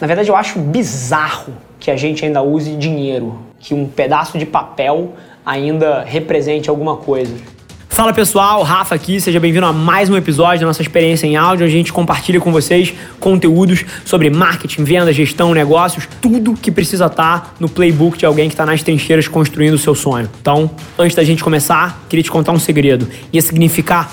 Na verdade, eu acho bizarro que a gente ainda use dinheiro, que um pedaço de papel ainda represente alguma coisa. Fala pessoal, Rafa aqui, seja bem-vindo a mais um episódio da nossa experiência em áudio. A gente compartilha com vocês conteúdos sobre marketing, venda, gestão, negócios, tudo que precisa estar no playbook de alguém que está nas trincheiras construindo o seu sonho. Então, antes da gente começar, queria te contar um segredo. Ia significar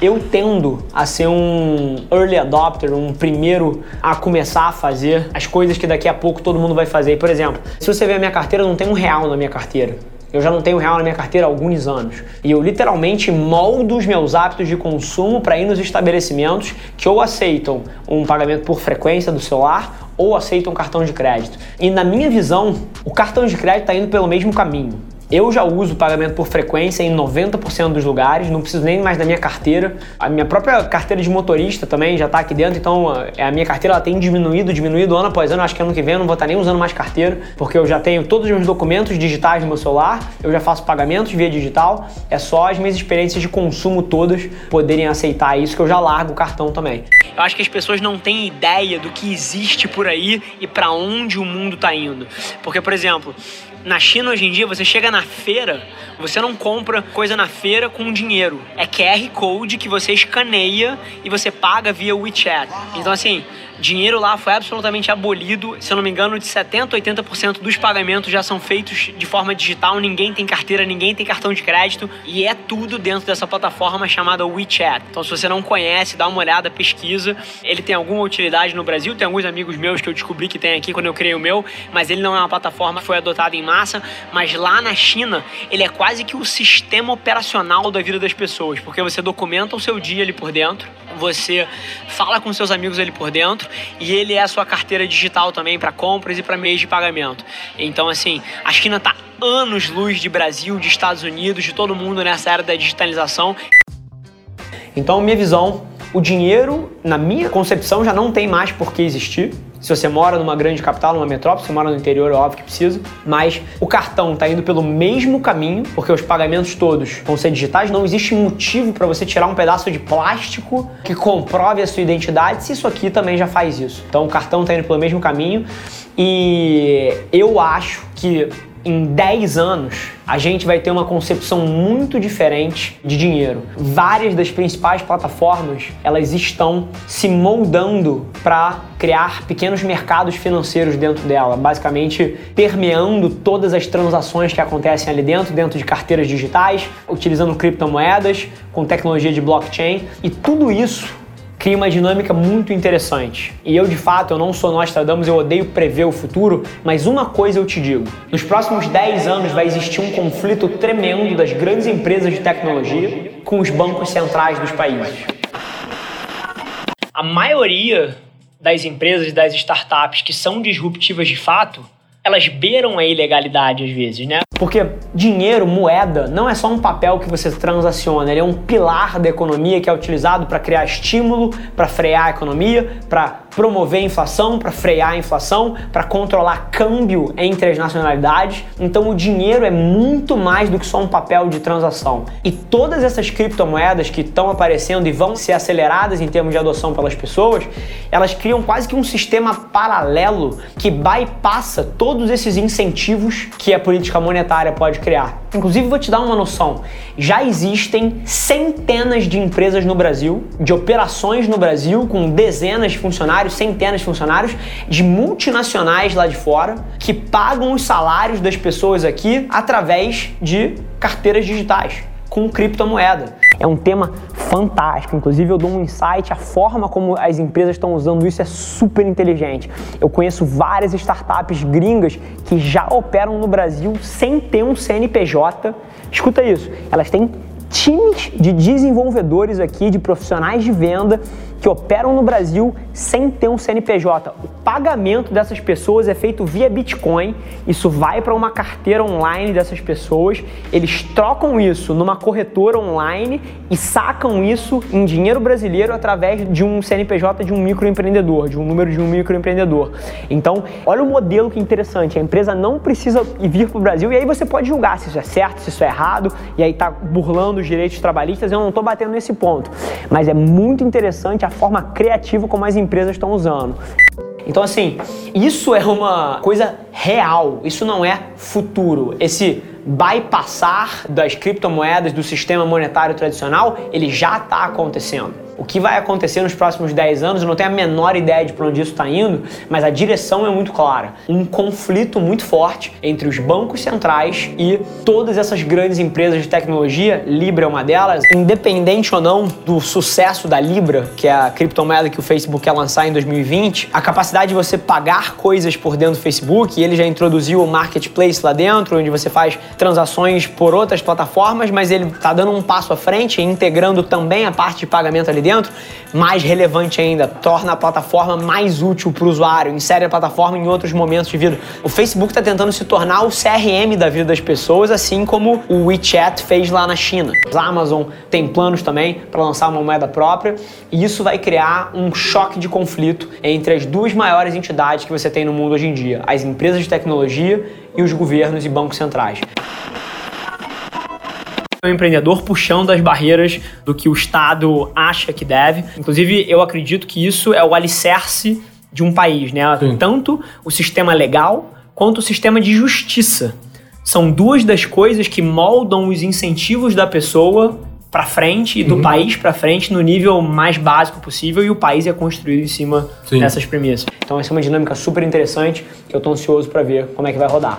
Eu tendo a ser um early adopter, um primeiro a começar a fazer as coisas que daqui a pouco todo mundo vai fazer. Por exemplo, se você ver a minha carteira, não tem um real na minha carteira. Eu já não tenho real na minha carteira há alguns anos. E eu literalmente moldo os meus hábitos de consumo para ir nos estabelecimentos que ou aceitam um pagamento por frequência do celular ou aceitam cartão de crédito. E na minha visão, o cartão de crédito está indo pelo mesmo caminho. Eu já uso pagamento por frequência em 90% dos lugares, não preciso nem mais da minha carteira. A minha própria carteira de motorista também já está aqui dentro, então é, a minha carteira ela tem diminuído, diminuído ano após ano. Acho que ano que vem eu não vou estar nem usando mais carteira, porque eu já tenho todos os meus documentos digitais no meu celular, eu já faço pagamentos via digital. É só as minhas experiências de consumo todas poderem aceitar isso que eu já largo o cartão também. Eu acho que as pessoas não têm ideia do que existe por aí e para onde o mundo está indo. Porque, por exemplo, na China hoje em dia, você chega na feira, você não compra coisa na feira com dinheiro. É QR Code que você escaneia e você paga via WeChat. Então, assim, dinheiro lá foi absolutamente abolido. Se eu não me engano, de 70% a 80% dos pagamentos já são feitos de forma digital. Ninguém tem carteira, ninguém tem cartão de crédito. E é tudo dentro dessa plataforma chamada WeChat. Então, se você não conhece, dá uma olhada, pesquisa. Ele tem alguma utilidade no Brasil. Tem alguns amigos meus que eu descobri que tem aqui quando eu criei o meu. Mas ele não é uma plataforma que foi adotada em massa. Mas lá na China, ele é quase que o sistema operacional da vida das pessoas. Porque você documenta o seu dia ali por dentro. Você fala com seus amigos ali por dentro e ele é a sua carteira digital também para compras e para meios de pagamento. Então, assim, a China está anos luz de Brasil, de Estados Unidos, de todo mundo nessa era da digitalização. Então, minha visão, o dinheiro, na minha concepção, já não tem mais por que existir. Se você mora numa grande capital, numa metrópole, se mora no interior, é óbvio que precisa. Mas o cartão está indo pelo mesmo caminho, porque os pagamentos todos vão ser digitais. Não existe motivo para você tirar um pedaço de plástico que comprove a sua identidade, se isso aqui também já faz isso. Então o cartão está indo pelo mesmo caminho. E eu acho que em 10 anos a gente vai ter uma concepção muito diferente de dinheiro. Várias das principais plataformas, elas estão se moldando para criar pequenos mercados financeiros dentro dela, basicamente permeando todas as transações que acontecem ali dentro, dentro de carteiras digitais, utilizando criptomoedas, com tecnologia de blockchain, e tudo isso cria uma dinâmica muito interessante. E eu, de fato, eu não sou Nostradamus, eu odeio prever o futuro, mas uma coisa eu te digo: nos próximos 10 anos vai existir um conflito tremendo das grandes empresas de tecnologia com os bancos centrais dos países. A maioria das empresas, das startups que são disruptivas de fato, elas beiram a ilegalidade às vezes, né? Porque dinheiro, moeda, não é só um papel que você transaciona, ele é um pilar da economia que é utilizado para criar estímulo, para frear a economia, para promover a inflação, para frear a inflação, para controlar câmbio entre as nacionalidades. Então o dinheiro é muito mais do que só um papel de transação. E todas essas criptomoedas que estão aparecendo e vão ser aceleradas em termos de adoção pelas pessoas, elas criam quase que um sistema paralelo que bypassa todo todos esses incentivos que a política monetária pode criar. Inclusive, vou te dar uma noção: já existem centenas de empresas no Brasil, de operações no Brasil, com dezenas de funcionários, centenas de funcionários, de multinacionais lá de fora, que pagam os salários das pessoas aqui através de carteiras digitais com criptomoeda. É um tema fantástico. Inclusive, eu dou um insight, a forma como as empresas estão usando isso é super inteligente. Eu conheço várias startups gringas que já operam no Brasil sem ter um CNPJ. Escuta isso, elas têm times de desenvolvedores aqui, de profissionais de venda que operam no Brasil sem ter um CNPJ. O pagamento dessas pessoas é feito via Bitcoin. Isso vai para uma carteira online dessas pessoas. Eles trocam isso numa corretora online e sacam isso em dinheiro brasileiro através de um CNPJ de um microempreendedor, de um número de um microempreendedor. Então, olha o modelo que interessante. A empresa não precisa vir para o Brasil e aí você pode julgar se isso é certo, se isso é errado, e aí está burlando os direitos trabalhistas. Eu não estou batendo nesse ponto. Mas é muito interessante a forma criativa como as empresas estão usando. Então, assim, isso é uma coisa real, isso não é futuro. Esse bypassar das criptomoedas do sistema monetário tradicional, ele já está acontecendo. O que vai acontecer nos próximos 10 anos, eu não tenho a menor ideia de para onde isso está indo, mas a direção é muito clara. Um conflito muito forte entre os bancos centrais e todas essas grandes empresas de tecnologia, Libra é uma delas, independente ou não do sucesso da Libra, que é a criptomoeda que o Facebook quer lançar em 2020, a capacidade de você pagar coisas por dentro do Facebook, ele já introduziu o marketplace lá dentro, onde você faz transações por outras plataformas, mas ele está dando um passo à frente, integrando também a parte de pagamento ali dentro, mais relevante ainda, torna a plataforma mais útil para o usuário, insere a plataforma em outros momentos de vida. O Facebook está tentando se tornar o CRM da vida das pessoas, assim como o WeChat fez lá na China. A Amazon tem planos também para lançar uma moeda própria e isso vai criar um choque de conflito entre as duas maiores entidades que você tem no mundo hoje em dia, as empresas de tecnologia e os governos e bancos centrais o empreendedor puxando as barreiras do que o Estado acha que deve. Inclusive, eu acredito que isso é o alicerce de um país, né? Sim. Tanto o sistema legal quanto o sistema de justiça. São duas das coisas que moldam os incentivos da pessoa para frente e do uhum. país para frente no nível mais básico possível e o país é construído em cima Sim. dessas premissas. Então essa é uma dinâmica super interessante que eu estou ansioso para ver como é que vai rodar.